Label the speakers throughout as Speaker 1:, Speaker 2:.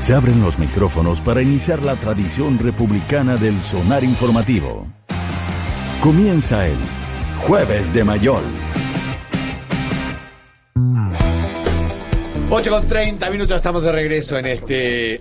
Speaker 1: Se abren los micrófonos para iniciar la tradición republicana del sonar informativo. Comienza el Jueves de Mayol.
Speaker 2: 8 con 30 minutos estamos de regreso en este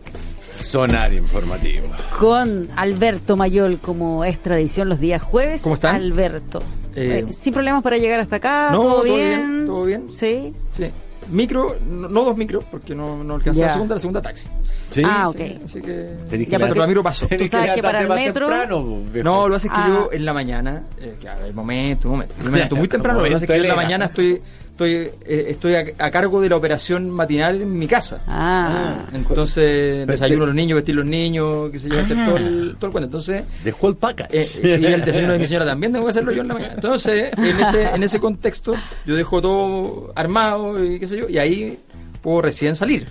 Speaker 2: sonar informativo.
Speaker 3: Con Alberto Mayol, como es tradición los días jueves.
Speaker 4: ¿Cómo están?
Speaker 3: Alberto.
Speaker 4: Eh,
Speaker 3: Eh, sin problemas para llegar hasta acá.
Speaker 4: No,
Speaker 3: ¿Todo,
Speaker 4: todo
Speaker 3: bien?
Speaker 4: bien, todo bien.
Speaker 3: Sí.
Speaker 4: Sí. Micro, no, no dos micros, porque no, no la segunda, la segunda taxi.
Speaker 2: ¿Sí?
Speaker 3: Ah, ok.
Speaker 4: Sí, así que.
Speaker 2: Tenés
Speaker 3: Ya,
Speaker 2: que
Speaker 4: la micro pasó.
Speaker 3: Tú sabes que para el metro-
Speaker 2: temprano.
Speaker 4: No, lo que pasa es que
Speaker 3: Ah.
Speaker 4: yo en la mañana, eh, que, a ver, momento, un momento, momento muy temprano, lo que pasa es que yo en la mañana estoy estoy eh, estoy a, a cargo de la operación matinal en mi casa.
Speaker 3: Ah.
Speaker 4: Entonces,
Speaker 2: Pero
Speaker 4: desayuno a
Speaker 2: te-
Speaker 4: los niños, vestir a los niños, que se yo, hacer todo el, todo el cuento. Entonces,
Speaker 2: Dejó el package.
Speaker 4: Eh, y el desayuno de mi señora también tengo que hacerlo yo en la mañana. Entonces, en ese, en ese contexto, yo dejo todo armado y qué sé yo, y ahí puedo recién salir.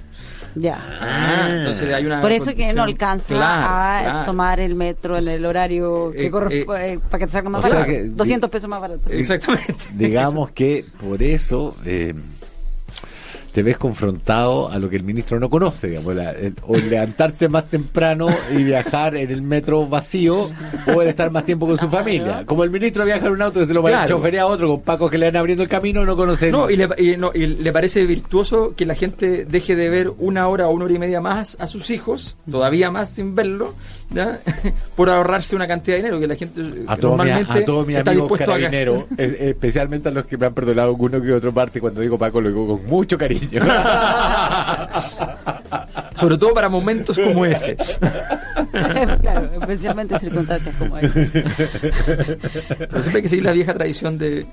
Speaker 3: Ya.
Speaker 4: Ah, entonces hay una
Speaker 3: Por eso que no alcanza
Speaker 4: Claro,
Speaker 3: a
Speaker 4: claro.
Speaker 3: tomar el metro en el horario que
Speaker 4: Eh,
Speaker 3: corresponde para que te salga más barato.
Speaker 2: que-
Speaker 3: 200 pesos más barato.
Speaker 4: Exactamente.
Speaker 2: Digamos que por eso eh, te ves confrontado a lo que el ministro no conoce, digamos, la- el- o levantarse más temprano y viajar en el metro vacío o el estar más tiempo con su familia. Como el ministro viaja en un auto que se lo va a
Speaker 4: Claro.
Speaker 2: chofería a otro con pacos que le van abriendo el camino, no conoce
Speaker 4: No y, le, y no, y le parece virtuoso que la gente deje de ver una hora o una hora y media más a sus hijos, todavía más sin verlo, ¿ya? por ahorrarse una cantidad de dinero que la gente
Speaker 2: a mis,
Speaker 4: normalmente
Speaker 2: a todos mis amigos
Speaker 4: a
Speaker 2: carabineros, es- especialmente a los que me han perdonado alguno que otro parte, cuando digo Paco lo digo con mucho cariño.
Speaker 4: Sobre todo para momentos como ese.
Speaker 3: claro, especialmente en circunstancias como esta.
Speaker 4: Pero siempre hay que seguir la vieja tradición de eh,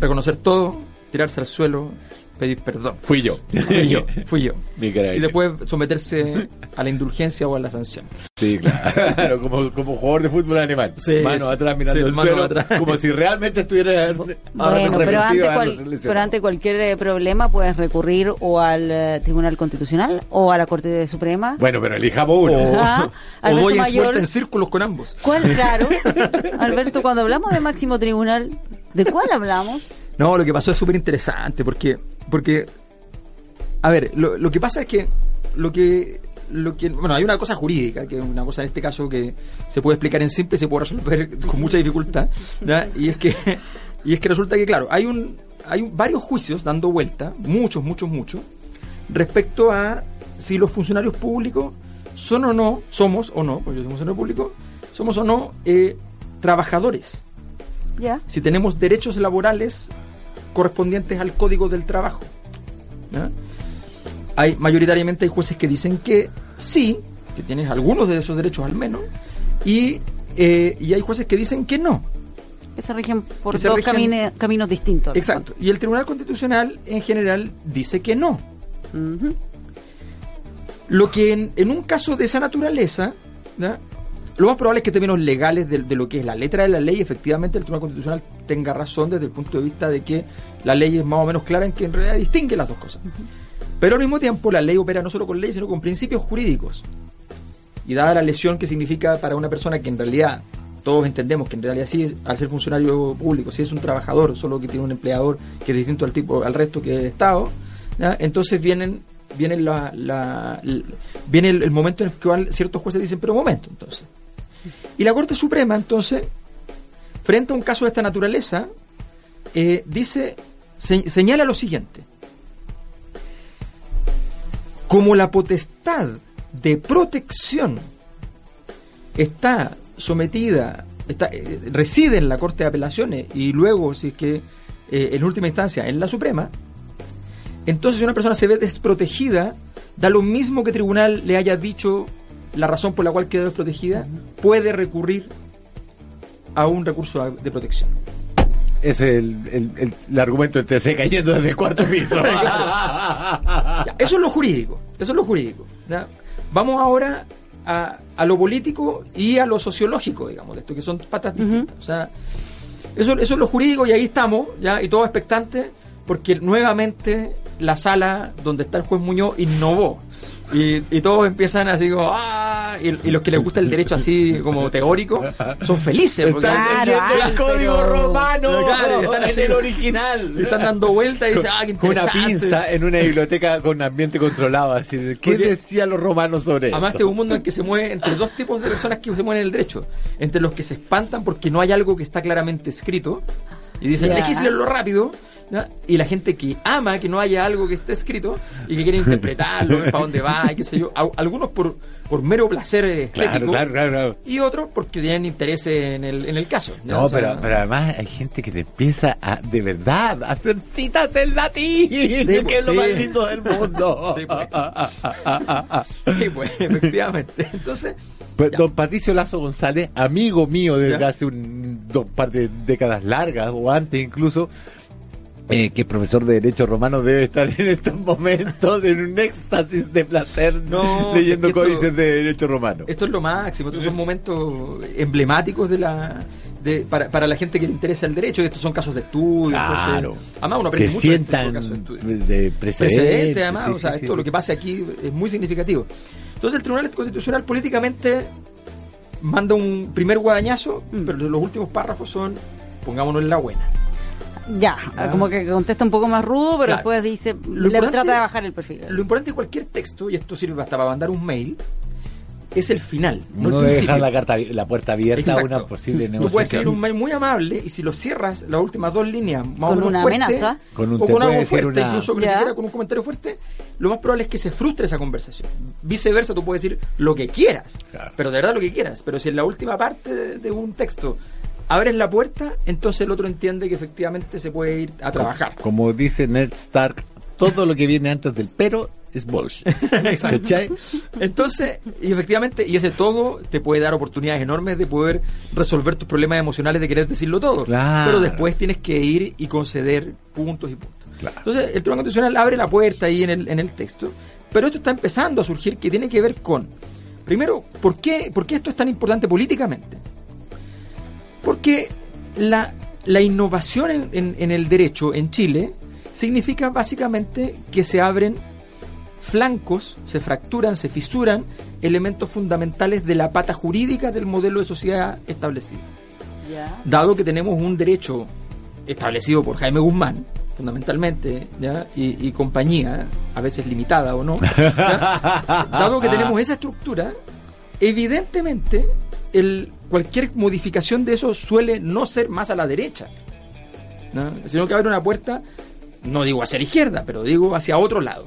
Speaker 4: reconocer todo, tirarse al suelo, pedir perdón.
Speaker 2: Fui yo.
Speaker 4: Fui yo, fui yo. Y después someterse a la indulgencia o a la sanción.
Speaker 2: Sí, claro, como, como jugador de fútbol alemán.
Speaker 4: Sí,
Speaker 2: mano atrás mirando
Speaker 4: Sí,
Speaker 2: el
Speaker 4: mano
Speaker 2: suelo,
Speaker 4: atrás.
Speaker 2: como si realmente estuviera
Speaker 3: Bueno, pero ante, cual- pero ante cualquier eh, problema puedes recurrir o al eh, Tribunal Constitucional o a la Corte Suprema.
Speaker 2: Bueno, pero elijamos uno.
Speaker 4: O,
Speaker 3: Ah,
Speaker 4: o
Speaker 3: Mayor.
Speaker 4: vuelta en círculos con ambos.
Speaker 3: ¿Cuál, claro? Alberto, cuando hablamos de máximo tribunal, ¿de cuál hablamos?
Speaker 4: No, lo que pasó es súper interesante porque, porque, a ver, lo, lo que pasa es que lo que, lo que, bueno, hay una cosa jurídica, que es una cosa en este caso que se puede explicar en simple y se puede resolver con mucha dificultad, ¿ya? y es que, y es que resulta que, claro, hay un, hay un- varios juicios dando vuelta, muchos, muchos, muchos, respecto a si los funcionarios públicos son o no, somos o no, porque yo soy funcionario público, somos o no eh, trabajadores si tenemos derechos laborales correspondientes al Código del Trabajo. Hay mayoritariamente hay jueces que dicen que sí, que tienes algunos de esos derechos al menos, y, eh, y hay jueces que dicen que no.
Speaker 3: Que se rigen por
Speaker 4: se
Speaker 3: dos
Speaker 4: rigen-
Speaker 3: camine- caminos distintos.
Speaker 4: Exacto. Y el Tribunal Constitucional en general dice que no. Lo que en, en un caso de esa naturaleza. Lo más probable es que en términos legales de, de lo que es la letra de la ley, efectivamente el Tribunal Constitucional tenga razón desde el punto de vista de que la ley es más o menos clara en que en realidad distingue las dos cosas. Pero al mismo tiempo la ley opera no solo con leyes, sino con principios jurídicos. Y dada la lesión que significa para una persona que en realidad todos entendemos que en realidad sí, es- al ser funcionario público, si es un trabajador, solo que tiene un empleador que es distinto al tipo al resto que el Estado, ¿ya? entonces vienen viene la, la- viene el, el momento en el cual ciertos jueces dicen, pero un momento, entonces. Y la Corte Suprema, entonces, frente a un caso de esta naturaleza, eh, dice, se- señala lo siguiente. Como la potestad de protección está sometida, está, eh, reside en la Corte de Apelaciones y luego, si es que eh, en última instancia en la Suprema, entonces si una persona se ve desprotegida, da lo mismo que el tribunal le haya dicho la razón por la cual quedó desprotegida, puede recurrir a un recurso de protección.
Speaker 2: Ese es el, el, el- el argumento del TC cayendo desde el cuarto piso.
Speaker 4: Ya, eso es lo jurídico, eso es lo jurídico. ¿ya? Vamos ahora a, a, lo político y a lo sociológico, digamos, de esto, que son patas distintas. O sea, eso, eso es lo jurídico y ahí estamos, ya, y todo expectante, porque nuevamente la sala donde está el juez Muñoz innovó. Y, y todos empiezan así como, ¡ah! Y, y, los que les gusta el derecho así como teórico son felices.
Speaker 2: Porque están claro, el código romano
Speaker 4: claro, están
Speaker 2: en el original.
Speaker 4: Están dando vueltas y dicen, ¡ah, qué
Speaker 2: Con una pinza en una biblioteca con ambiente controlado. Así, ¿Qué porque, decían los romanos sobre
Speaker 4: Además, este es un mundo en que se mueve entre dos tipos de personas que se mueven en el derecho. Entre los que se espantan porque no hay algo que está claramente escrito y dicen, yeah. legislenlo rápido. ¿No? Y la gente que ama que no haya algo que esté escrito y que quiere interpretarlo, para dónde va, y qué sé yo. Algunos por, por mero placer estético
Speaker 2: claro, claro, claro,
Speaker 4: y otros porque tienen interés en el, en el caso.
Speaker 2: ¿no? no o sea, pero, pero además hay gente que te empieza a, de verdad, a hacer citas en latín, sí, que es lo más lindo del mundo.
Speaker 4: sí, pues. sí, pues, efectivamente. Entonces...
Speaker 2: Pues, don Patricio Lazo González, amigo mío desde ¿Ya? hace un dos par de décadas largas o antes incluso, eh, que profesor de Derecho Romano debe estar en estos momentos en un éxtasis de placer
Speaker 4: no,
Speaker 2: leyendo
Speaker 4: si es
Speaker 2: códices
Speaker 4: esto,
Speaker 2: de Derecho Romano.
Speaker 4: Esto es lo máximo, estos son momentos emblemáticos de la de, para, para la gente que le interesa el derecho, estos son casos de estudio.
Speaker 2: Claro.
Speaker 4: Entonces, además uno aprende
Speaker 2: que
Speaker 4: mucho
Speaker 2: sientan
Speaker 4: de, este tipo de,
Speaker 2: de, de precedentes.
Speaker 4: precedente, además,
Speaker 2: sí,
Speaker 4: o sea,
Speaker 2: sí,
Speaker 4: esto
Speaker 2: sí.
Speaker 4: lo que pasa aquí es muy significativo. Entonces el Tribunal Constitucional políticamente manda un primer guadañazo, mm. pero los últimos párrafos son, pongámonos en la buena.
Speaker 3: Ya, ah. como que contesta un poco más rudo, pero claro. después dice,
Speaker 4: lo
Speaker 3: le trata de bajar el perfil.
Speaker 4: Lo importante de cualquier texto, y esto sirve hasta para mandar un mail, es el final.
Speaker 2: No, no dejar la, carta, la puerta abierta
Speaker 4: Exacto.
Speaker 2: a una posible negociación.
Speaker 4: Tú puedes escribir un mail muy amable y si lo cierras, las últimas dos líneas, más
Speaker 3: con
Speaker 4: o menos
Speaker 3: una
Speaker 4: fuerte,
Speaker 3: amenaza,
Speaker 2: con un,
Speaker 4: o con algo fuerte,
Speaker 2: una...
Speaker 4: incluso ni siquiera con un comentario fuerte, lo más probable es que se frustre esa conversación. Viceversa, tú puedes decir lo que quieras,
Speaker 2: claro.
Speaker 4: pero de verdad lo que quieras. Pero si en la última parte de, de un texto abres la puerta, entonces el otro entiende que efectivamente se puede ir a trabajar.
Speaker 2: Como dice Ned Stark, todo lo que viene antes del pero es bullshit.
Speaker 4: Exacto. Entonces, y efectivamente, y ese todo te puede dar oportunidades enormes de poder resolver tus problemas emocionales de querer decirlo todo.
Speaker 2: Claro.
Speaker 4: Pero después tienes que ir y conceder puntos y puntos.
Speaker 2: Claro.
Speaker 4: Entonces, el Tribunal Constitucional abre la puerta ahí en el, en el texto, pero esto está empezando a surgir que tiene que ver con, primero, ¿por qué, por qué esto es tan importante políticamente? Porque la, la innovación en, en, en el derecho en Chile significa básicamente que se abren flancos, se fracturan, se fisuran elementos fundamentales de la pata jurídica del modelo de sociedad establecido. Dado que tenemos un derecho establecido por Jaime Guzmán, fundamentalmente, ¿ya? Y, y, compañía, a veces limitada o no, ¿ya? dado que tenemos esa estructura, evidentemente el, cualquier modificación de eso suele no ser más a la derecha, ¿no? sino que abre una puerta, no digo hacia la izquierda, pero digo hacia otro lado.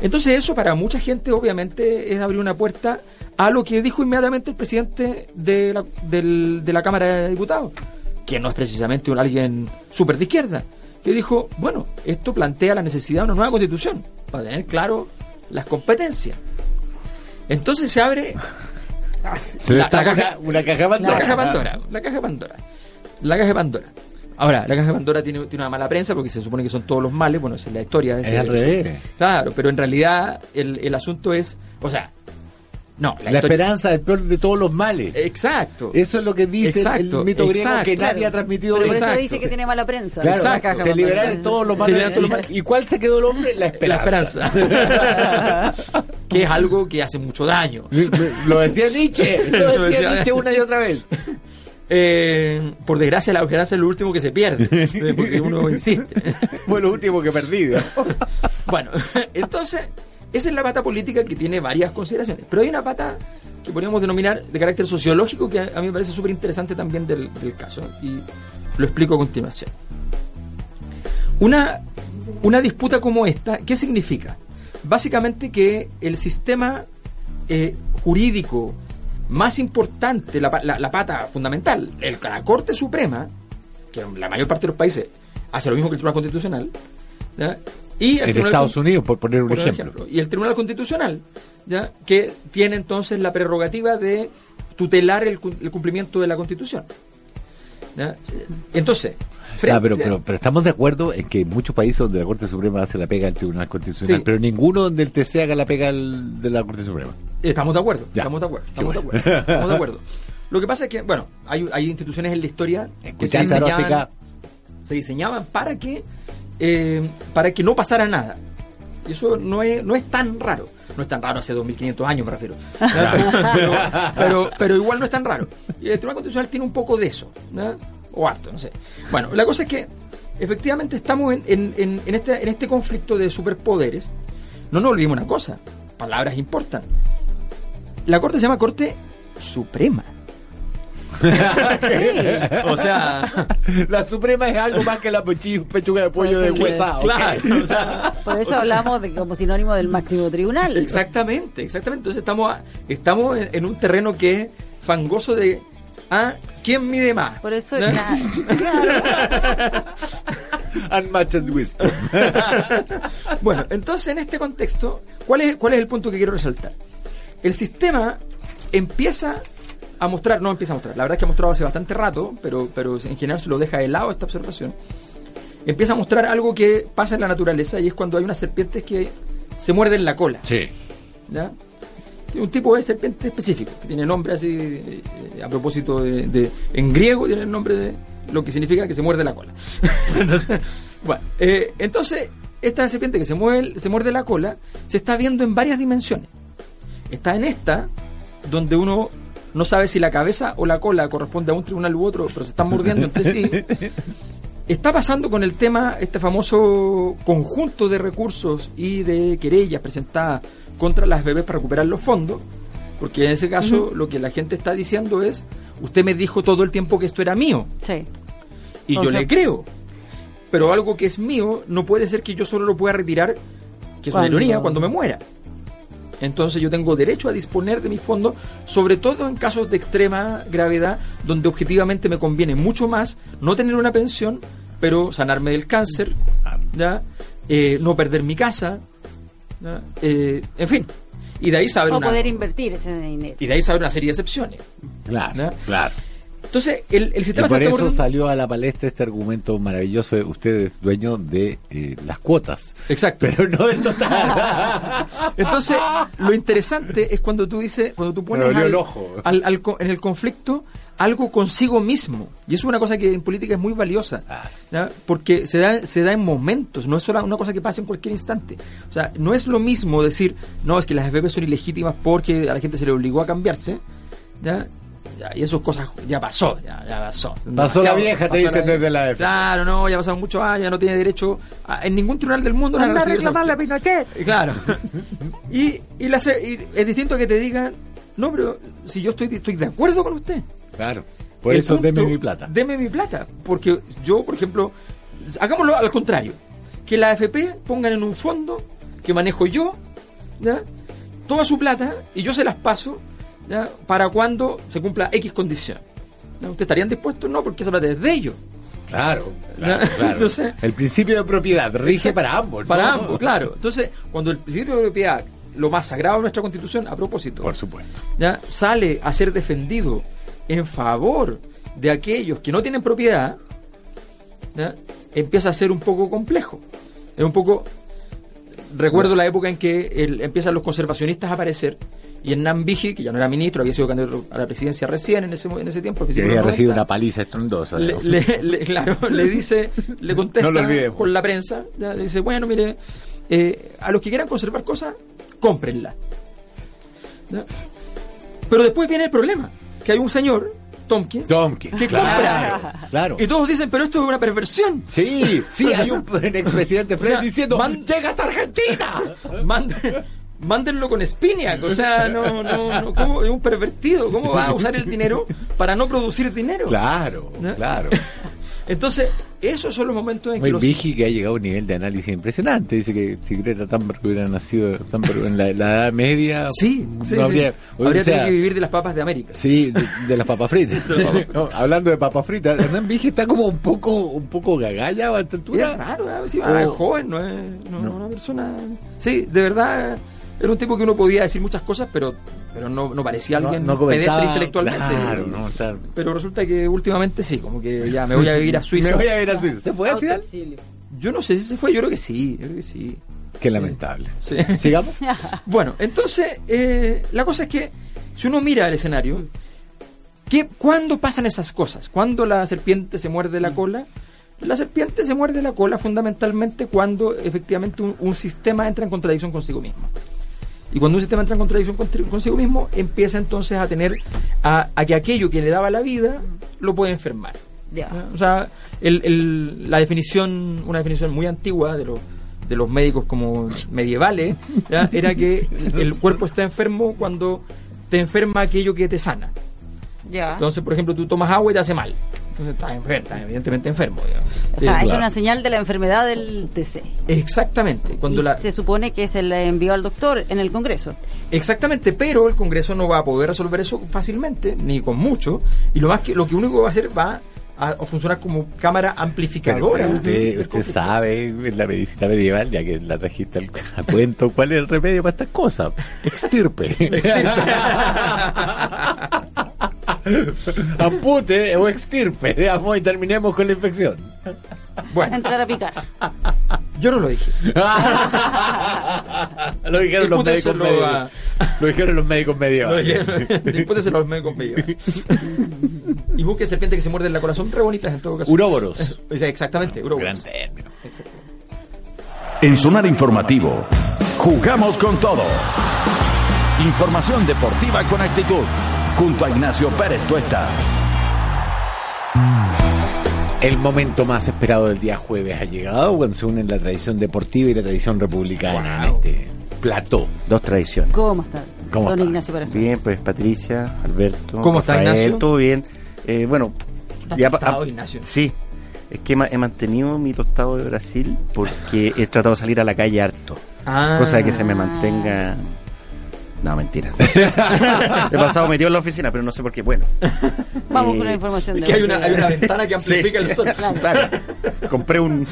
Speaker 4: Entonces eso para mucha gente obviamente es abrir una puerta a lo que dijo inmediatamente el presidente de la, Cámara de Diputados, que no es precisamente un alguien súper de izquierda, que dijo, bueno, esto plantea la necesidad de una nueva constitución, para tener claro las competencias. Entonces se abre
Speaker 2: se la, caja, una caja Pandora.
Speaker 4: La caja Pandora, la caja Pandora. La caja Pandora. Ahora, la caja de Pandora tiene, tiene, una mala prensa porque se supone que son todos los males. Bueno, esa es la historia.
Speaker 2: Es al revés.
Speaker 4: Claro, pero en realidad el, el asunto es. O sea, no.
Speaker 2: La, la esperanza del peor de todos los males.
Speaker 4: Exacto.
Speaker 2: Eso es lo que dice
Speaker 4: exacto,
Speaker 2: el mito griego
Speaker 4: exacto,
Speaker 2: que nadie ha transmitido.
Speaker 3: Pero eso dice que tiene mala prensa.
Speaker 2: Claro, exacto. se liberan todos los males.
Speaker 4: Todos los males.
Speaker 2: ¿Y cuál se quedó el hombre? La esperanza.
Speaker 4: La esperanza. que es algo que hace mucho daño.
Speaker 2: lo decía Nietzsche. Lo decía, lo decía Nietzsche una y otra vez.
Speaker 4: Eh, por desgracia, la esperanza es lo último que se pierde, porque uno insiste.
Speaker 2: Fue lo último que perdí.
Speaker 4: bueno, entonces, esa es la pata política que tiene varias consideraciones. Pero hay una pata que podríamos denominar de carácter sociológico que a mí me parece súper interesante también del, caso, y lo explico a continuación. Una, una disputa como esta, ¿qué significa? Básicamente que el sistema eh, jurídico más importante, la, pata fundamental, el, la Corte Suprema, que en la mayor parte de los países hace lo mismo que el Tribunal Constitucional. Y
Speaker 2: el en Estados Unidos, por poner un por ejemplo. ejemplo.
Speaker 4: Y el Tribunal Constitucional, ¿ya? que tiene entonces la prerrogativa de tutelar el, el cumplimiento de la Constitución. ¿ya? Entonces,
Speaker 2: Ah, pero, pero, pero, estamos de acuerdo en que en muchos países donde la Corte Suprema hace la pega al Tribunal Constitucional, pero ninguno donde el TC haga la pega de la Corte Suprema.
Speaker 4: Estamos de acuerdo, estamos de acuerdo, estamos de acuerdo, estamos de acuerdo. Lo que pasa es que, bueno, hay, hay instituciones en la historia que se diseñaban, se diseñaban para que eh, para que no pasara nada. Y eso no es, no es tan raro. No es tan raro hace 2500 años, me refiero. Pero, pero, igual no es tan raro. Y el Tribunal Constitucional tiene un poco de eso. O harto, no sé. Bueno, la cosa es que efectivamente estamos en, en, en, este, en este conflicto de superpoderes. No nos olvidemos una cosa. Palabras importan. La Corte se llama Corte Suprema.
Speaker 2: O sea, la Suprema es algo más que la pechuga de pollo de huesa.
Speaker 3: Claro, por eso hablamos de como sinónimo del máximo tribunal.
Speaker 4: Exactamente, exactamente. Entonces estamos, estamos en, un terreno que es fangoso de ¿ah? ¿quién mide más?
Speaker 3: Por eso
Speaker 4: ¿No?
Speaker 3: claro.
Speaker 2: Unmatched wisdom.
Speaker 4: bueno, entonces en este contexto, ¿cuál es, ¿cuál es el punto que quiero resaltar? El sistema empieza a mostrar, no empieza a mostrar, la verdad es que ha mostrado hace bastante rato, pero, pero en general se lo deja de lado esta observación, empieza a mostrar algo que pasa en la naturaleza y es cuando hay unas serpientes que se muerden la cola.
Speaker 2: Sí.
Speaker 4: ¿ya? Un tipo de serpiente específico, que tiene nombre así, eh, a propósito de, En griego tiene el nombre de lo que significa que se muerde la cola. entonces, bueno, eh, entonces, esta serpiente que se, mueve, se muerde la cola se está viendo en varias dimensiones. Está en esta, donde uno no sabe si la cabeza o la cola corresponde a un tribunal u otro, pero se están mordiendo entre sí. Está pasando con el tema, este famoso conjunto de recursos y de querellas presentadas contra las bebés para recuperar los fondos, porque en ese caso lo que la gente está diciendo es, usted me dijo todo el tiempo que esto era mío.
Speaker 3: Sí.
Speaker 4: Y yo le creo. Pero algo que es mío no puede ser que yo solo lo pueda retirar, que es una ironía, cuando me muera. Entonces yo tengo derecho a disponer de mi fondo, sobre todo en casos de extrema gravedad, donde objetivamente me conviene mucho más no tener una pensión, pero sanarme del cáncer, ¿ya? Eh, no perder mi casa, eh, en fin. Y de ahí saber
Speaker 3: o poder invertir ese dinero.
Speaker 4: Y de ahí saber una serie de excepciones.
Speaker 2: Claro, claro.
Speaker 4: Entonces, el, el sistema...
Speaker 2: Y por eso salió a la palestra este argumento maravilloso de usted es dueño de eh, las cuotas.
Speaker 4: Exacto.
Speaker 2: Pero no del total.
Speaker 4: Entonces, lo interesante es cuando tú dices, cuando tú pones
Speaker 2: el ojo.
Speaker 4: Al, al, en el conflicto algo consigo mismo. Y eso es una cosa que en política es muy valiosa, ah. porque se da, se da en momentos, no es solo una cosa que pasa en cualquier instante. O sea, no es lo mismo decir, no, es que las FP son ilegítimas porque a la gente se le obligó a cambiarse, ¿ya? Y esas cosas ya pasó, ya, ya pasó.
Speaker 2: Pasó la vieja, te dicen desde la F.
Speaker 4: Claro, no, ya pasaron muchos años, ya no tiene derecho en ningún tribunal del mundo
Speaker 3: Anda a reclamarle a Pinochet.
Speaker 4: Claro. y, y, la, y, es distinto que te digan, no, pero si yo estoy, estoy de acuerdo con usted.
Speaker 2: Claro. Por eso deme mi plata.
Speaker 4: Deme mi plata. Porque yo, por ejemplo, hagámoslo al contrario. Que la AFP pongan en un fondo que manejo yo, ¿ya? toda su plata, y yo se las paso para cuando se cumpla X condición. ¿Ustedes estarían dispuestos? No, porque esa plata es de ellos.
Speaker 2: Claro, claro, Entonces, el principio de propiedad rige para ambos.
Speaker 4: Para ambos, claro. Entonces, cuando el principio de propiedad, lo más sagrado de nuestra constitución, a propósito,
Speaker 2: por supuesto,
Speaker 4: ¿ya? sale a ser defendido en favor de aquellos que no tienen propiedad, empieza a ser un poco complejo. Es un poco. Recuerdo la época en que empiezan los conservacionistas a aparecer y Hernán Vigi, que ya no era ministro, había sido candidato a la presidencia recién en ese, en ese tiempo.
Speaker 2: Que había recibido una paliza estrondosa.
Speaker 4: Le, claro, le dice, le contesta por la prensa, le dice, bueno, mire, eh, a los que quieran conservar cosas, cómprenla. Pero después viene el problema, que hay un señor Tompkins,
Speaker 2: Tompkins
Speaker 4: que compra.
Speaker 2: Claro.
Speaker 4: Y todos dicen, pero esto es una perversión.
Speaker 2: Sí, sí, hay un expresidente Fred diciendo, llega hasta Argentina.
Speaker 4: Manda, mándenlo con Spiniak, o sea, no, no, no, ¿cómo, es un pervertido, ¿cómo va a usar el dinero para no producir dinero?
Speaker 2: Claro, claro.
Speaker 4: Entonces, esos son los momentos en
Speaker 2: que
Speaker 4: los...
Speaker 2: Vigi que ha llegado a un nivel de análisis impresionante. Dice que si Greta Thunberg hubiera nacido en la, Edad Media...
Speaker 4: Sí, sí, habría, tenido que vivir de las papas de América.
Speaker 2: Sí, de, las papas fritas. hablando de papas fritas, Hernán Vigi está como un poco un poco gagalla a esta altura.
Speaker 4: Es raro, ¿eh? sí, joven, no es, no, una persona... Sí, de verdad era un tipo que uno podía decir muchas cosas, pero pero no, no parecía alguien
Speaker 2: no,
Speaker 4: pedestre intelectualmente.
Speaker 2: Claro, no,
Speaker 4: Pero resulta que últimamente sí, como que ya me voy a vivir a Suiza.
Speaker 2: me voy a vivir a Suiza. ¿Se fue al final?
Speaker 4: Yo no sé si se fue, yo creo que sí, yo creo que sí.
Speaker 2: Qué lamentable.
Speaker 4: Sí.
Speaker 2: ¿Sigamos?
Speaker 4: bueno, entonces, eh, la cosa es que si uno mira el escenario, ¿qué, ¿cuándo pasan esas cosas? ¿Cuándo la serpiente se muerde la cola? La serpiente se muerde la cola fundamentalmente cuando efectivamente un, sistema entra en contradicción consigo mismo. Y cuando un sistema entra en contradicción consigo mismo, empieza entonces a tener a, que aquello que le daba la vida lo puede enfermar. O sea, la definición, una definición muy antigua de los de los médicos como medievales, era que el cuerpo está enfermo cuando te enferma aquello que te sana. Entonces, por ejemplo, tú tomas agua y te hace mal. Entonces estás enfermo, evidentemente enfermo.
Speaker 3: O sea, es una señal de la enfermedad del TC.
Speaker 4: Exactamente. Cuando la...
Speaker 3: Se supone que se le envió al doctor en el Congreso.
Speaker 4: Exactamente, pero el Congreso no va a poder resolver eso fácilmente, ni con mucho. Y lo más que lo que único que va a hacer va a, funcionar como cámara amplificadora.
Speaker 2: usted, sabe en la medicina medieval, ya que la trajiste al, a cuento, ¿cuál es el remedio para estas cosas? Extirpe. Ampute o extirpe, digamos, y terminemos con la infección.
Speaker 3: Bueno. Entrar a picar.
Speaker 4: Yo no lo dije.
Speaker 2: lo dijeron los médicos medievales. Lo dijeron los médicos
Speaker 4: a los médicos medievales. y busque serpientes que se muerden la corazón, re bonitas en todo caso.
Speaker 2: Uróboros.
Speaker 4: Exactamente, uróboros.
Speaker 2: Gran término.
Speaker 1: En Sonar Informativo, jugamos con todo. Información deportiva con actitud. Junto a Ignacio Pérez Tuesta.
Speaker 2: El momento más esperado del día jueves ha llegado cuando se unen la tradición deportiva y la tradición republicana en este plató.
Speaker 5: Dos tradiciones.
Speaker 3: ¿Cómo está?
Speaker 2: ¿Cómo
Speaker 3: Don
Speaker 2: está?
Speaker 3: Ignacio Pérez
Speaker 5: Bien, pues Patricia, Alberto.
Speaker 4: ¿Cómo está Ignacio?
Speaker 5: Todo bien. Eh, bueno,
Speaker 4: ya tostado, Ignacio?
Speaker 5: Sí. Es que he mantenido mi tostado de Brasil porque he tratado de salir a la calle harto.
Speaker 4: Ah.
Speaker 5: Cosa de que se me mantenga no, mentira. He pasado metido en la oficina, pero no sé por qué. Bueno.
Speaker 3: Vamos con la eh, información.
Speaker 4: De que hay una, hay una ventana que amplifica el sol.
Speaker 5: Claro. Compré un,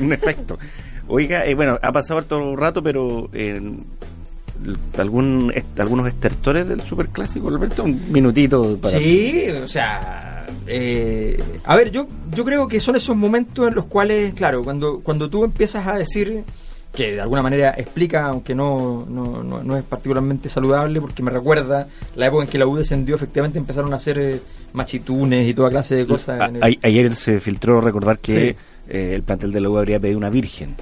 Speaker 5: un efecto. Oiga, eh, bueno, ha pasado todo el rato, pero eh, algún algunos estertores del superclásico, Alberto, un minutito
Speaker 4: para... Sí, o sea, eh, a ver, yo yo creo que son esos momentos en los cuales, claro, cuando cuando tú empiezas a decir que de alguna manera explica, aunque no, no, no, es particularmente saludable, porque me recuerda la época en que la U descendió, efectivamente empezaron a hacer eh, machitunes y toda clase de cosas.
Speaker 5: Ayer se filtró recordar que eh, el plantel de la U habría pedido una virgen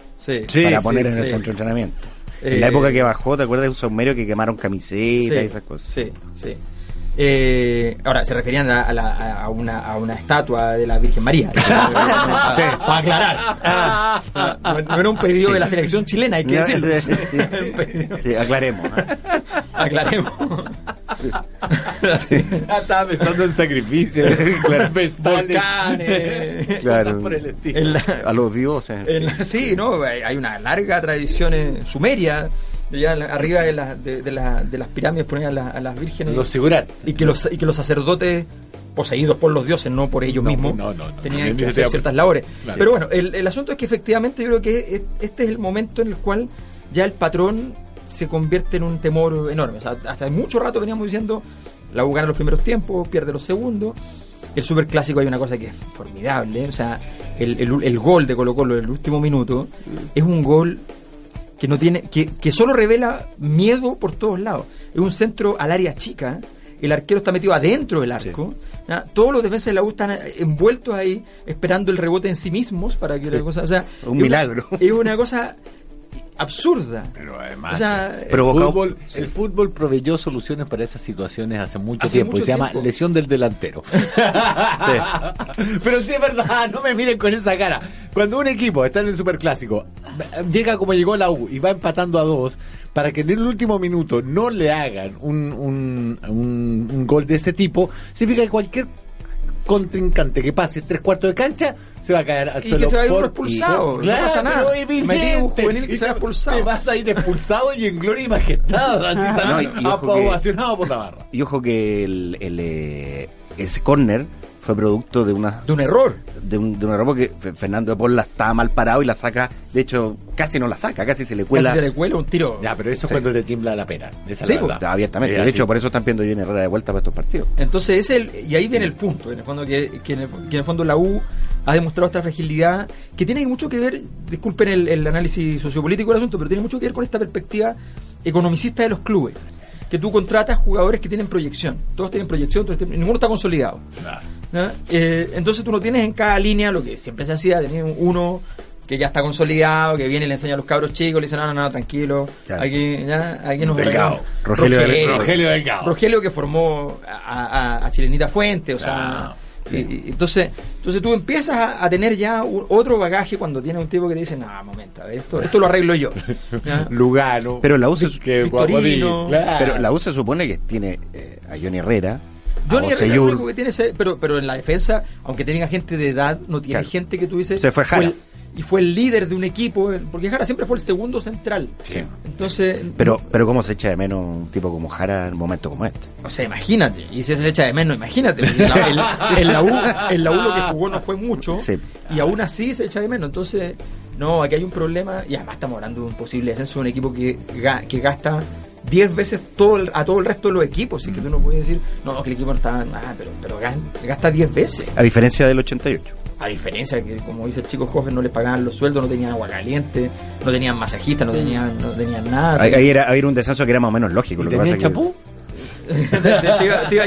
Speaker 5: para poner en el centro de entrenamiento. en la época que bajó, ¿te acuerdas de un saumerio que quemaron camisetas y esas cosas?
Speaker 4: Sí, sí. Eh, ahora, se referían a, a, una, a, una, estatua de la Virgen María. para aclarar. Ah, no, era un pedido de la selección chilena, hay que decirlo.
Speaker 5: sí, aclaremos.
Speaker 4: ¿eh? Aclaremos.
Speaker 2: Ah, estaba pensando en sacrificios,
Speaker 4: claro. volcanes,
Speaker 5: claro. por el estilo. a los dioses.
Speaker 4: sí, ¿no? Hay una larga tradición sumeria arriba de, la, de, de, de, las pirámides ponían a, las vírgenes.
Speaker 2: Los
Speaker 4: Y que los, y que los sacerdotes poseídos por los dioses, no por ellos mismos, tenían que hacer ciertas labores. Pero bueno, el, el, asunto es que efectivamente yo creo que este es el momento en el cual ya el patrón se convierte en un temor enorme. O sea, hasta mucho rato veníamos diciendo, la U gana los primeros tiempos, pierde los segundos. El super clásico hay una cosa que es formidable. O sea, el, el, el gol de Colo Colo en el último minuto es un gol que no tiene, que, que solo revela miedo por todos lados. Es un centro al área chica, el arquero está metido adentro del arco, todos los defensas de la U están envueltos ahí esperando el rebote en sí mismos para que la cosa, o sea,
Speaker 5: un milagro.
Speaker 4: es una cosa absurda.
Speaker 2: Pero además, el, fútbol, el fútbol proveyó soluciones para esas situaciones hace mucho tiempo y se llama lesión del delantero. Pero sí es verdad, no me miren con esa cara. Cuando un equipo está en el superclásico, llega como llegó la U y va empatando a dos, para que en el último minuto no le hagan un, un, un gol de ese tipo, significa que cualquier contrincante que pase tres cuartos de cancha se va a caer al
Speaker 4: y
Speaker 2: suelo.
Speaker 4: que se va a ir expulsado.
Speaker 2: no pasa nada.
Speaker 4: Metí un juvenil que se va expulsado.
Speaker 2: Te vas a ir expulsado y en gloria y majestad. Así no, y,
Speaker 5: ojo
Speaker 2: por la barra.
Speaker 5: Y ojo que el, el, eh, ese córner fue producto de una
Speaker 4: de un error.
Speaker 5: De un, de un error porque Fernando de Paul estaba mal parado y la saca de hecho casi no la saca casi se le cuela.
Speaker 4: casi se le cuela un tiro.
Speaker 2: Ya pero eso es cuando te tiembla la pena esa
Speaker 5: sí
Speaker 2: la
Speaker 5: pues, abiertamente. De hecho por eso están viendo a Johnny Herrera de vuelta para estos partidos.
Speaker 4: Entonces es el y ahí viene el punto en el fondo que, que en, el, que en el fondo la U ha demostrado esta fragilidad que tiene mucho que ver disculpen el, el análisis sociopolítico del asunto pero tiene mucho que ver con esta perspectiva economicista de los clubes. Que tú contratas jugadores que tienen proyección. Todos tienen proyección todos tienen- ninguno está consolidado.
Speaker 2: Claro.
Speaker 4: ¿No? Eh, entonces tú no tienes en cada línea lo que siempre se hacía, tenías uno que ya está consolidado, que viene y le enseña a los cabros chicos, le dice, no, no, no, tranquilo,
Speaker 5: Claro.
Speaker 4: aquí, ya, aquí nos
Speaker 2: Delgado.
Speaker 5: Rogelio
Speaker 4: Rogelio,
Speaker 2: Rogelio Delgado.
Speaker 4: Rogelio que formó a, a- a Chilenita Fuente, o sea, y- y- entonces, entonces tú empiezas a, a tener ya un- otro bagaje cuando tienes un tipo que te dice, no, momento, a ver, esto, esto lo arreglo yo. ¿ya?
Speaker 2: Lugano
Speaker 5: pero la U se,
Speaker 2: que
Speaker 4: Victorino.
Speaker 2: Claro.
Speaker 5: pero la U se supone que tiene eh, a Johnny Herrera
Speaker 4: Johnny Herrera lo único que tiene ese- pero, pero en la defensa, aunque tenga gente de edad, no tiene
Speaker 5: Claro.
Speaker 4: gente que tú dices.
Speaker 5: Se fue Jara.
Speaker 4: el- y fue el líder de un equipo, el- porque Jara siempre fue el segundo central.
Speaker 5: Sí.
Speaker 4: Entonces,
Speaker 5: pero pero cómo se echa de menos un tipo como Jara en un momento como este
Speaker 4: o sea, imagínate, y si se echa de menos, imagínate. En la, la- U, en la U lo que jugó no fue mucho,
Speaker 5: Sí.
Speaker 4: y aún así se echa de menos. Entonces, no, aquí hay un problema, y además estamos hablando de un posible descenso de un equipo que, que gasta 10 veces todo el- a todo el resto de los equipos. Así que tú no puedes decir, no, que el equipo no está. Ah, pero, pero gasta 10 veces.
Speaker 5: a diferencia del 88
Speaker 4: A diferencia que, como dice el chico joven, no les pagaban los sueldos, no tenían agua caliente, no tenían masajistas, no tenían, no tenían nada.
Speaker 5: ahí, ahí era, ahí era un descenso que era más o menos lógico
Speaker 2: ¿Y
Speaker 5: lo que pasa que-
Speaker 2: chapú?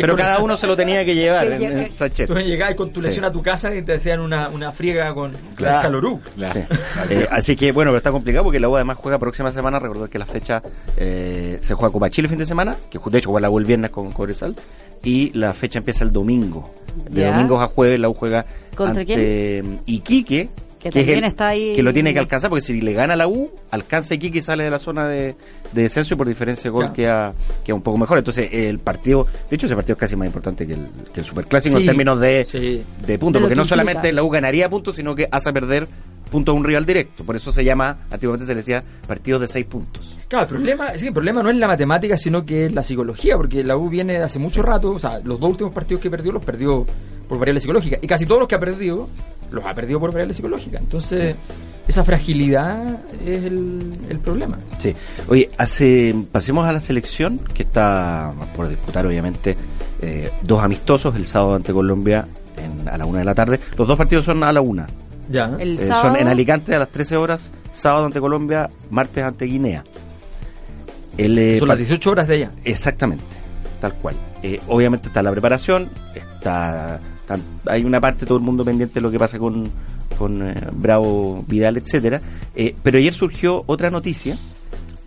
Speaker 5: Pero cada uno se lo tenía que llevar en, en sachet
Speaker 4: Tú llegabas con tu
Speaker 5: Sí.
Speaker 4: lesión a tu casa y te hacían una, una friega con
Speaker 2: Claro.
Speaker 4: calorú.
Speaker 2: Claro.
Speaker 5: Sí. Eh, así que bueno, pero está complicado porque la U además juega próxima semana. Recordar que la fecha eh, se juega Copa Chile el fin de semana, que de hecho juega la U el viernes con Cobresal, y la fecha empieza el domingo. De
Speaker 3: Ya.
Speaker 5: domingos a jueves la U juega
Speaker 3: ¿Contra
Speaker 5: ante Iquique,
Speaker 3: Que
Speaker 5: es
Speaker 3: también
Speaker 5: el-
Speaker 3: está ahí-
Speaker 5: que lo tiene que alcanzar porque si le gana la U, alcanza Iquique y sale de la zona de, de descenso y por diferencia de gol
Speaker 4: Claro.
Speaker 5: queda, queda un poco mejor. Entonces el partido, de hecho ese partido es casi más importante que el, que el Superclásico
Speaker 4: Sí,
Speaker 5: en términos de,
Speaker 4: sí.
Speaker 5: de puntos, porque
Speaker 3: que
Speaker 5: no
Speaker 3: implica.
Speaker 5: solamente la U ganaría puntos, sino que hace perder puntos a un rival directo. Por eso se llama, antiguamente se le decía partidos de seis puntos.
Speaker 4: Claro, el problema, sí, el problema no es la matemática, sino que es la psicología, porque la U viene de hace mucho rato, o sea, los dos últimos partidos que perdió los perdió por variables psicológicas, y casi todos los que ha perdido los ha perdido por variables psicológicas. Entonces, esa fragilidad es el, el problema.
Speaker 5: Sí. Oye, hace, pasemos a la selección, que está por disputar, obviamente, eh, dos amistosos el sábado ante Colombia en- a la una de la tarde. Los dos partidos son a la una.
Speaker 4: Ya.
Speaker 3: El
Speaker 5: Eh,
Speaker 3: sábado.
Speaker 5: son en Alicante a las 13 horas, sábado ante Colombia, martes ante Guinea. El, eh,
Speaker 4: Son las 18 horas de allá.
Speaker 5: Exactamente, tal cual. Eh, obviamente está la preparación, está, hay una parte todo el mundo pendiente de lo que pasa con, con eh, Bravo, Vidal, etcétera. Eh, pero ayer surgió otra noticia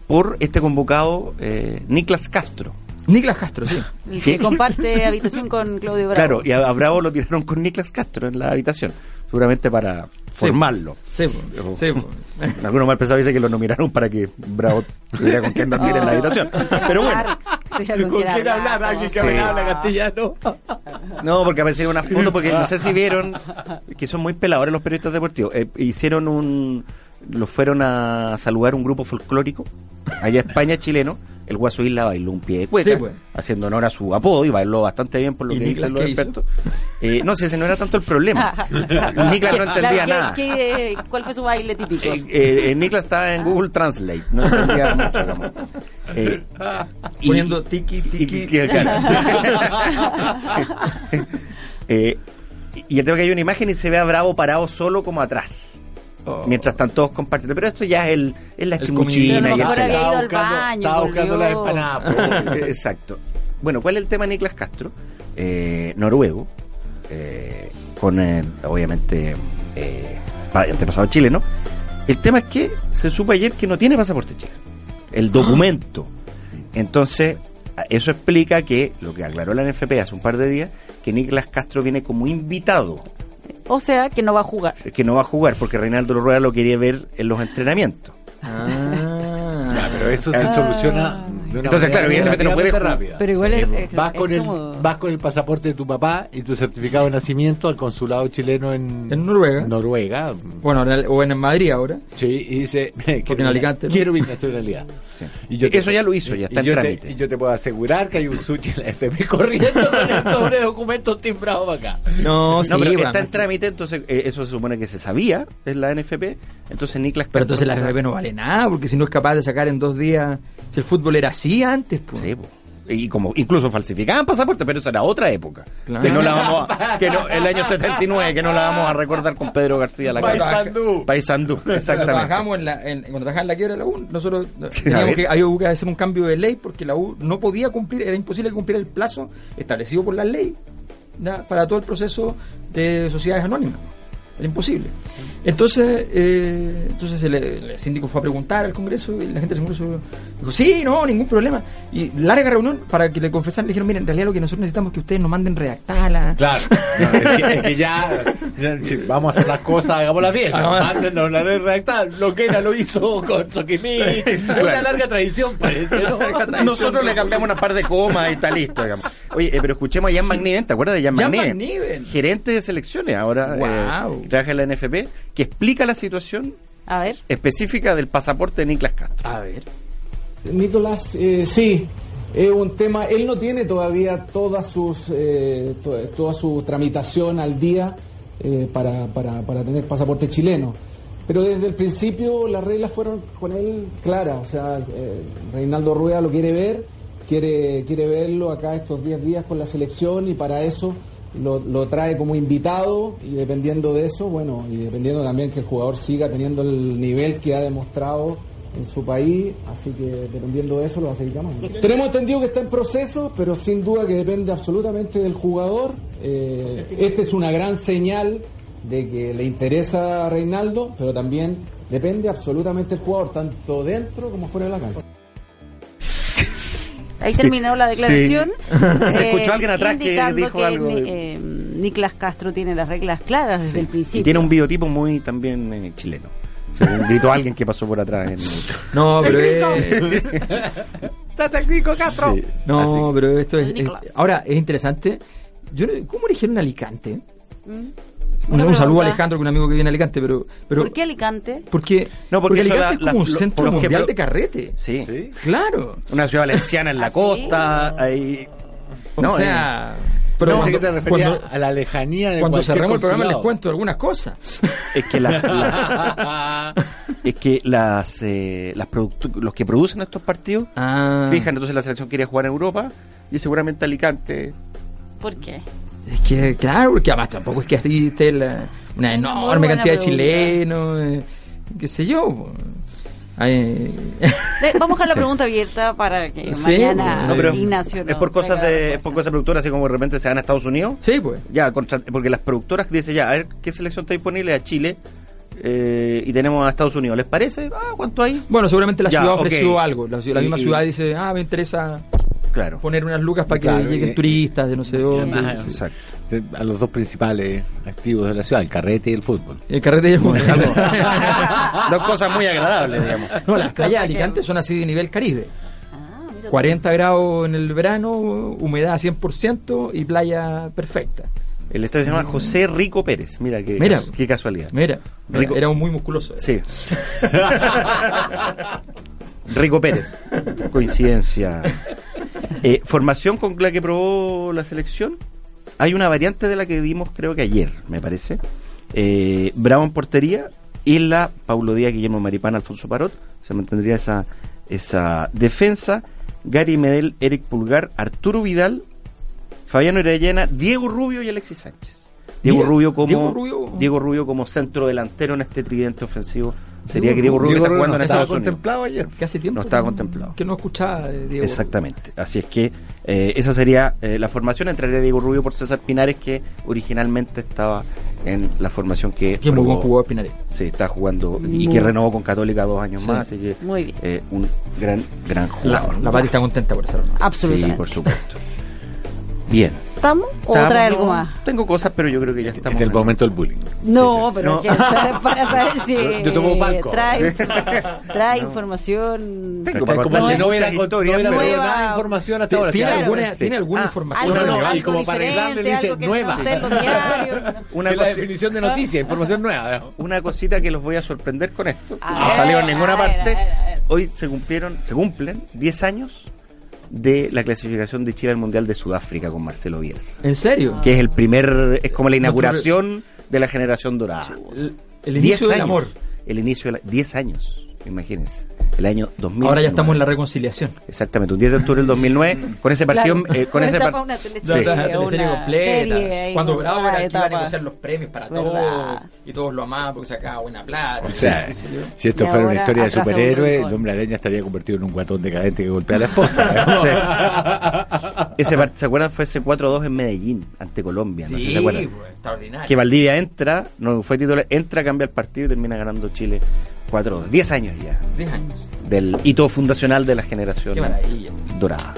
Speaker 5: por este convocado eh, Niklas Castro.
Speaker 4: Niklas Castro, sí.
Speaker 3: El que comparte habitación con Claudio Bravo.
Speaker 5: Claro, y a, a Bravo lo tiraron con Niklas Castro en la habitación, seguramente para formarlo.
Speaker 4: Sí, sí.
Speaker 5: Algunos mal pensados dicen que lo nominaron para que Bravo tuviera con quién dormir en la habitación. Pero bueno.
Speaker 3: Tuviera
Speaker 2: ¿Con quién hablar? Alguien que
Speaker 5: Sí.
Speaker 2: me habla castellano.
Speaker 5: No, porque aparecieron unas fotos, porque no sé si vieron, que son muy peladores los periodistas deportivos. Eh, hicieron un. Los fueron a saludar un grupo folclórico, allá España chileno. El Guaso Isla bailó un pie de cueca,
Speaker 4: Sí, pues.
Speaker 5: haciendo honor a su apodo y bailó bastante bien por lo
Speaker 4: ¿Y
Speaker 5: que dicen los expertos. Eh, no, si ese no era tanto el problema. Niklas no entendía
Speaker 3: Claro, ¿qué-
Speaker 5: nada.
Speaker 3: qué- ¿Cuál fue su baile típico?
Speaker 5: Eh, eh, eh, Niklas estaba en Google Translate, no entendía mucho. digamos. Eh, y-
Speaker 4: Poniendo tiki,
Speaker 5: y-
Speaker 4: tiki.
Speaker 5: y- claro. Eh, y el tema que hay una imagen y se ve a Bravo parado solo como atrás.
Speaker 4: Oh.
Speaker 5: Mientras están todos compartiendo. Pero esto ya es, el, es la
Speaker 4: El
Speaker 5: chimuchina. el
Speaker 3: al baño,
Speaker 2: estaba buscando la empanada. po.
Speaker 5: Eh, Exacto. Bueno, ¿cuál es el tema de Niklas Castro? Eh, noruego, eh, con eh, obviamente eh, pa- antepasado chileno. El tema es que se supo ayer que no tiene pasaporte chileno. El documento. Entonces, a- eso explica que, lo que aclaró la NFP hace un par de días, que Niklas Castro viene como invitado,
Speaker 3: O sea, que no va a jugar.
Speaker 5: que no va a jugar porque Reinaldo Rueda lo quería ver en los entrenamientos.
Speaker 4: Ah.
Speaker 2: Ya, pero eso se soluciona
Speaker 5: Entonces, claro, evidentemente no puedes rápida.
Speaker 3: Pero igual es,
Speaker 2: es, vas, con el, vas con el pasaporte de tu papá y tu certificado de nacimiento al consulado chileno en,
Speaker 4: en Noruega.
Speaker 2: Noruega.
Speaker 4: Bueno, o en Madrid ahora.
Speaker 2: Sí, y dice,
Speaker 4: Porque en Alicante. ¿no?
Speaker 2: Quiero mi nacionalidad.
Speaker 5: Sí. Y yo Eso ya lo hizo, ya está en trámite.
Speaker 2: y yo te puedo asegurar que hay un sushi en la FP corriendo con el sobre documentos timbrados acá.
Speaker 5: No, no pero está en trámite, entonces eh, eso se supone que se sabía en la NFP. Entonces Niklas
Speaker 4: Pero entonces la FP no vale nada, porque si no es capaz de sacar en dos días, si el fútbol era así antes, pues. Sí, pues
Speaker 5: y como incluso falsificaban pasaportes, pero esa era otra época. Que no la vamos a, que no, el año 79, que no la vamos a recordar con Pedro García la
Speaker 2: Paisandú.
Speaker 5: Paisandú, exactamente.
Speaker 4: Trabajamos en la, en, cuando trabajaba en la quiebra de la U, nosotros teníamos que, había que hacer un cambio de ley porque la U no podía cumplir, era imposible cumplir el plazo establecido por la ley para todo el proceso de sociedades anónimas. Era imposible. Entonces, eh, entonces el, síndico fue a preguntar al Congreso y la gente del Congreso dijo, sí, no, ningún problema. Y larga reunión para que le confesaran, le dijeron, miren, en realidad lo que nosotros necesitamos es que ustedes nos manden redactarla.
Speaker 2: Claro, es, que, ya, vamos a hacer las cosas, hagámoslas bien. Ah, mándennos la redactar. Lo que era lo hizo con Soquimí. Es una larga tradición, parece. ¿no?
Speaker 5: Nosotros le cambiamos una par de comas y está listo. Digamos. Oye, eh, pero escuchemos a Jan McNiven, ¿te acuerdas de Jan, Jan McNiven? Gerente de selecciones ahora. Wow. Eh, trabaja en la NFP, que explica la situación
Speaker 3: a ver.
Speaker 5: específica del pasaporte de Niklas Castro.
Speaker 4: A ver.
Speaker 6: Nicolás, eh, sí, es un tema, él no tiene todavía todas sus, eh, toda su tramitación al día eh, para, para, para, tener pasaporte chileno. Pero desde el principio las reglas fueron con él claras, o sea, eh, Reinaldo Rueda lo quiere ver, quiere, quiere verlo acá estos 10 días con la selección y para eso lo, lo, trae como invitado y dependiendo de eso, bueno, y dependiendo también que el jugador siga teniendo el nivel que ha demostrado en su país, así que dependiendo de eso lo va a seguir llamando. Tenemos entendido que está en proceso, pero sin duda que depende absolutamente del jugador. Eh, esta es una gran señal de que le interesa a Reinaldo, pero también depende absolutamente del jugador, tanto dentro como fuera de la cancha.
Speaker 3: Ahí terminó la declaración.
Speaker 5: Se escuchó alguien atrás que dijo algo.
Speaker 3: Eh, Niklas Castro tiene las reglas claras desde el principio.
Speaker 5: Y tiene un biotipo muy también eh, chileno. Según gritó alguien que pasó por atrás. En...
Speaker 4: No, pero es...
Speaker 2: Castro!
Speaker 4: No, pero esto es, Ahora, es interesante. Yo, ¿Cómo eligieron Alicante? ¿Mm? Un, saludo a Alejandro, que es un amigo que viene a Alicante, pero, pero
Speaker 3: ¿Por qué Alicante?
Speaker 4: Porque,
Speaker 5: no, porque,
Speaker 4: Alicante es como un centro mundial de carrete.
Speaker 5: Sí. sí.
Speaker 4: Claro.
Speaker 5: Una ciudad valenciana en la ¿Ah, costa, ahí...
Speaker 4: o sea... Eh,
Speaker 2: pero no, que te refería a la lejanía de
Speaker 4: Cuando cerremos el programa les cuento algunas cosas.
Speaker 5: Es que, la, es que las, eh, las los que producen estos partidos, ah. fijan, entonces la selección quiere jugar en Europa y seguramente Alicante.
Speaker 3: ¿Por qué?
Speaker 4: Es que, claro, porque además tampoco es que así esté una enorme cantidad de chilenos, eh, qué sé yo.
Speaker 3: Vamos a la pregunta abierta para que mañana no, Ignacio
Speaker 5: es por cosas de es por cosas de productoras así como de repente se van a Estados Unidos.
Speaker 4: Sí pues.
Speaker 5: Ya porque las productoras dicen ya a ver qué selección está disponible a Chile eh, y tenemos a Estados Unidos. ¿les parece? Ah, ¿cuánto hay?
Speaker 4: bueno seguramente la ciudad ofreció algo. La, misma ciudad dice ah me interesa
Speaker 5: claro.
Speaker 4: poner unas lucas para que lleguen turistas de no sé dónde.
Speaker 2: exacto. A los dos principales activos de la ciudad, el carrete y el fútbol.
Speaker 4: El carrete y el fútbol.
Speaker 5: dos cosas muy agradables, digamos.
Speaker 4: No, las playas de Alicante son así de nivel Caribe. 40 ah, grados en el verano, humedad 100% y playa perfecta.
Speaker 5: El estadio se llama José Rico Pérez. Mira qué,
Speaker 4: mira,
Speaker 5: qué casualidad.
Speaker 4: Mira, Rico. era muy musculoso.
Speaker 5: Sí. Rico Pérez. Coincidencia. Eh, formación con la que probó la selección. Hay una variante de la que vimos creo que ayer, me parece. Eh, Bravo en portería, Isla, Paulo Díaz, Guillermo Maripán, Alfonso Parot. Se mantendría esa, esa defensa. Gary Medel, Eric Pulgar, Arturo Vidal, Fabiano Irayena, Diego Rubio y Alexis Sánchez. Diego Rubio como Diego Rubio como centro delantero en este tridente ofensivo Sería que Diego Rubio está jugando en Estados Unidos.
Speaker 2: contemplado ayer.
Speaker 4: hace tiempo
Speaker 5: no estaba contemplado.
Speaker 4: Que no escuchaba de Diego
Speaker 5: Exactamente. Así es que eh, esa sería eh, la formación. Entraría Diego Rubio por César Pinares, que originalmente estaba en la formación que.
Speaker 4: Que muy buen jugador Pinares.
Speaker 5: Sí, está jugando y que renovó con Católica dos años más. Así que,
Speaker 3: muy bien.
Speaker 5: Eh, un gran, gran jugador.
Speaker 4: La, la está contenta por eso.
Speaker 3: Absolutamente.
Speaker 5: Sí, por supuesto. Bien.
Speaker 3: ¿Estamos? ¿O
Speaker 5: Estamos,
Speaker 3: trae
Speaker 5: no,
Speaker 3: algo más?
Speaker 5: Tengo cosas, pero yo creo que ya estamos.
Speaker 2: Es el
Speaker 5: en-
Speaker 2: momento del bullying.
Speaker 3: No,
Speaker 2: Sí,
Speaker 3: pero
Speaker 5: No.
Speaker 3: que para saber si
Speaker 2: Yo- yo tomo palco.
Speaker 3: trae, trae información.
Speaker 5: Tengo para
Speaker 2: Como si no hubiera,
Speaker 5: muchas
Speaker 2: no hubiera
Speaker 5: pero-
Speaker 2: traído
Speaker 3: Nueva-
Speaker 2: nada de información hasta ahora.
Speaker 4: ¿Tiene
Speaker 2: sí,
Speaker 4: alguna,
Speaker 2: sí.
Speaker 4: ¿tiene alguna
Speaker 5: Ah,
Speaker 4: información?
Speaker 2: no, no, y
Speaker 3: algo
Speaker 2: como para arreglarle le dice nueva.
Speaker 5: Una,
Speaker 2: es la definición de noticia, información nueva.
Speaker 5: una cosita que los voy a sorprender con esto. No salió en ninguna parte. Hoy se cumplieron, se cumplen 10 años de la clasificación de Chile al Mundial de Sudáfrica con Marcelo Bielsa.
Speaker 4: ¿En serio?
Speaker 5: Que es el primer, es como la inauguración de la generación dorada.
Speaker 4: El, el
Speaker 5: 10
Speaker 4: inicio del
Speaker 5: años.
Speaker 4: amor.
Speaker 5: El inicio de la, 10 años, imagínense. El año 2000.
Speaker 4: Ahora ya estamos en la reconciliación.
Speaker 5: Exactamente, un 10 de octubre del 2009, con ese partido,
Speaker 3: Claro,
Speaker 5: eh, con ese par-
Speaker 3: una
Speaker 5: Sí.
Speaker 3: teleserie, una
Speaker 4: completa.
Speaker 3: serie
Speaker 4: Cuando Bravo era que iba a negociar los premios para todos. Y todos lo amaban porque sacaba buena plata.
Speaker 2: O sea, si esto
Speaker 3: Y
Speaker 2: fuera una historia de
Speaker 3: atrasa un
Speaker 2: superhéroe,
Speaker 3: rincón.
Speaker 2: el hombre araña estaría convertido en un guatón decadente que golpea a la esposa.
Speaker 5: ese part- ¿Se acuerdan? Fue ese 4-2 en Medellín, ante Colombia. no sé si
Speaker 4: Sí,
Speaker 5: se acuerdan.
Speaker 4: pues, extraordinario.
Speaker 5: Que Valdivia entra, no fue titular, entra, cambia el partido y termina ganando Chile 4-2. 10 años ya
Speaker 4: 10 años.
Speaker 5: del hito fundacional de la generación
Speaker 4: Qué
Speaker 5: dorada.